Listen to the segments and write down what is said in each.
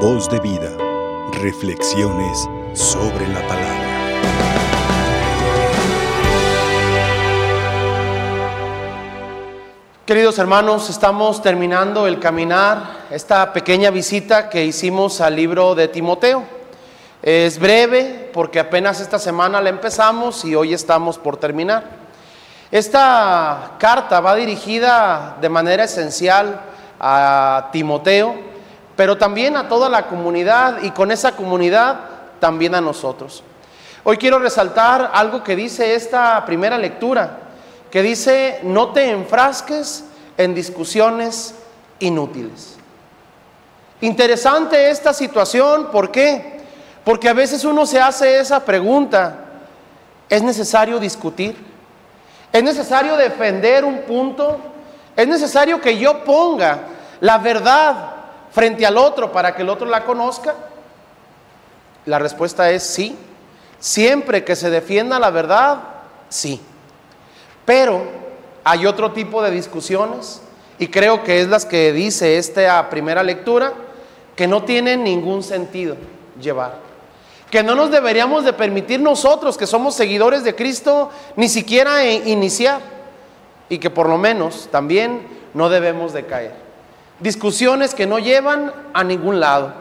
Voz de vida. Reflexiones sobre la palabra. Queridos hermanos, estamos terminando el caminar, esta pequeña visita que hicimos al libro de Timoteo. Es breve porque apenas esta semana la empezamos y hoy estamos por terminar. Esta carta va dirigida de manera esencial a Timoteo, pero también a toda la comunidad y con esa comunidad también a nosotros. Hoy quiero resaltar algo que dice esta primera lectura que dice, no te enfrasques en discusiones inútiles. Interesante esta situación, ¿por qué? Porque a veces uno se hace esa pregunta, ¿es necesario discutir? ¿Es necesario defender un punto? ¿Es necesario que yo ponga la verdad frente al otro para que el otro la conozca? La respuesta es sí. Siempre que se defienda la verdad, sí. Pero hay otro tipo de discusiones, y creo que es las que dice esta primera lectura, que no tienen ningún sentido llevar. Que no nos deberíamos de permitir nosotros, que somos seguidores de Cristo, ni siquiera iniciar. Y que por lo menos también no debemos de caer. Discusiones que no llevan a ningún lado.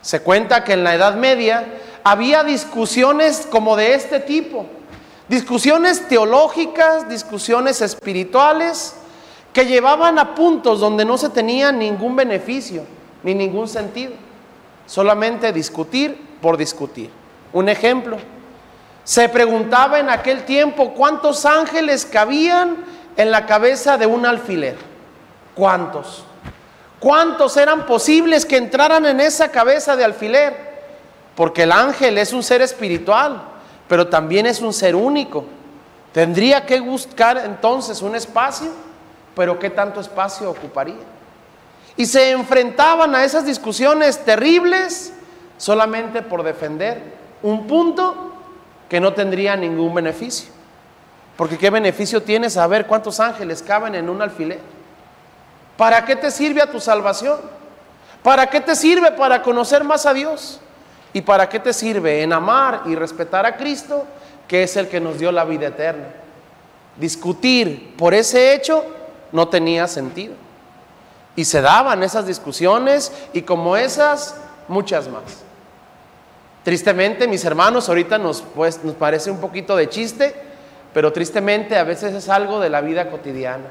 Se cuenta que en la Edad Media había discusiones como de este tipo Discusiones teológicas, discusiones espirituales, que llevaban a puntos donde no se tenía ningún beneficio ni ningún sentido. Solamente discutir por discutir. Un ejemplo, se preguntaba en aquel tiempo cuántos ángeles cabían en la cabeza de un alfiler. ¿Cuántos? ¿Cuántos eran posibles que entraran en esa cabeza de alfiler? Porque el ángel es un ser espiritual pero también es un ser único. Tendría que buscar entonces un espacio, pero ¿qué tanto espacio ocuparía? Y se enfrentaban a esas discusiones terribles solamente por defender un punto que no tendría ningún beneficio. Porque ¿qué beneficio tiene saber cuántos ángeles caben en un alfiler? ¿Para qué te sirve a tu salvación? ¿Para qué te sirve para conocer más a Dios? ¿Y para qué te sirve? En amar y respetar a Cristo, que es el que nos dio la vida eterna. Discutir por ese hecho no tenía sentido. Y se daban esas discusiones y como esas, muchas más. Tristemente, mis hermanos, ahorita nos, pues, nos parece un poquito de chiste, pero tristemente a veces es algo de la vida cotidiana.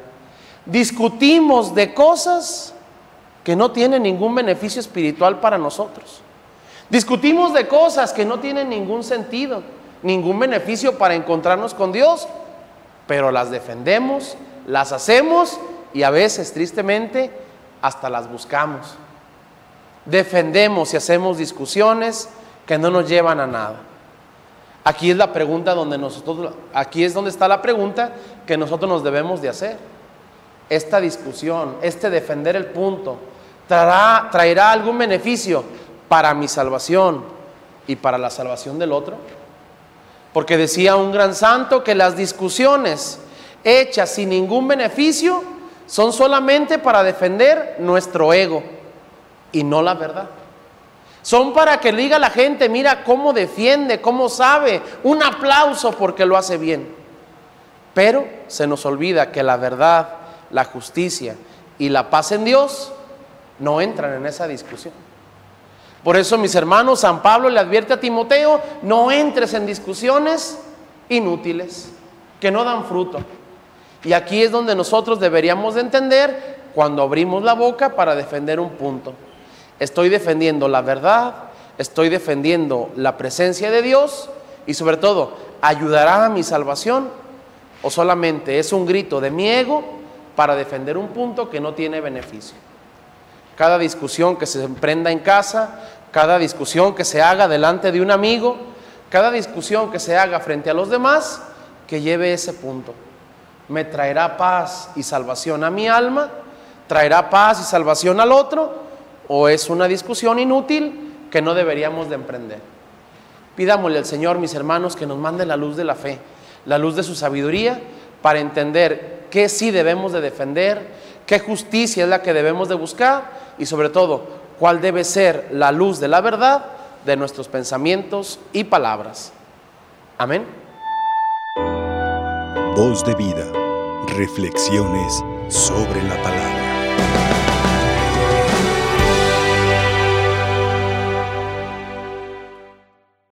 Discutimos de cosas que no tienen ningún beneficio espiritual para nosotros. Discutimos de cosas que no tienen ningún sentido, ningún beneficio para encontrarnos con Dios, pero las defendemos, las hacemos y a veces, tristemente, hasta las buscamos. Defendemos y hacemos discusiones que no nos llevan a nada. Aquí es la pregunta donde nosotros, aquí es donde está la pregunta que nosotros nos debemos de hacer. Esta discusión, este defender el punto, traerá, algún beneficio para mi salvación y para la salvación del otro? Porque decía un gran santo que las discusiones hechas sin ningún beneficio son solamente para defender nuestro ego y no la verdad. Son para que diga la gente, mira cómo defiende, cómo sabe, un aplauso porque lo hace bien. Pero se nos olvida que la verdad, la justicia y la paz en Dios no entran en esa discusión. Por eso, mis hermanos, San Pablo le advierte a Timoteo, no entres en discusiones inútiles, que no dan fruto. Y aquí es donde nosotros deberíamos de entender cuando abrimos la boca para defender un punto. Estoy defendiendo la verdad, estoy defendiendo la presencia de Dios y sobre todo, ¿ayudará a mi salvación? ¿O solamente es un grito de mi ego para defender un punto que no tiene beneficio? Cada discusión que se emprenda en casa, cada discusión que se haga delante de un amigo, cada discusión que se haga frente a los demás, que lleve ese punto. ¿Me traerá paz y salvación a mi alma? ¿Traerá paz y salvación al otro? ¿O es una discusión inútil que no deberíamos de emprender? Pidámosle al Señor, mis hermanos, que nos mande la luz de la fe, la luz de su sabiduría, para entender qué sí debemos de defender, qué justicia es la que debemos de buscar y sobre todo cuál debe ser la luz de la verdad de nuestros pensamientos y palabras. Amén. Voz de vida. Reflexiones sobre la palabra.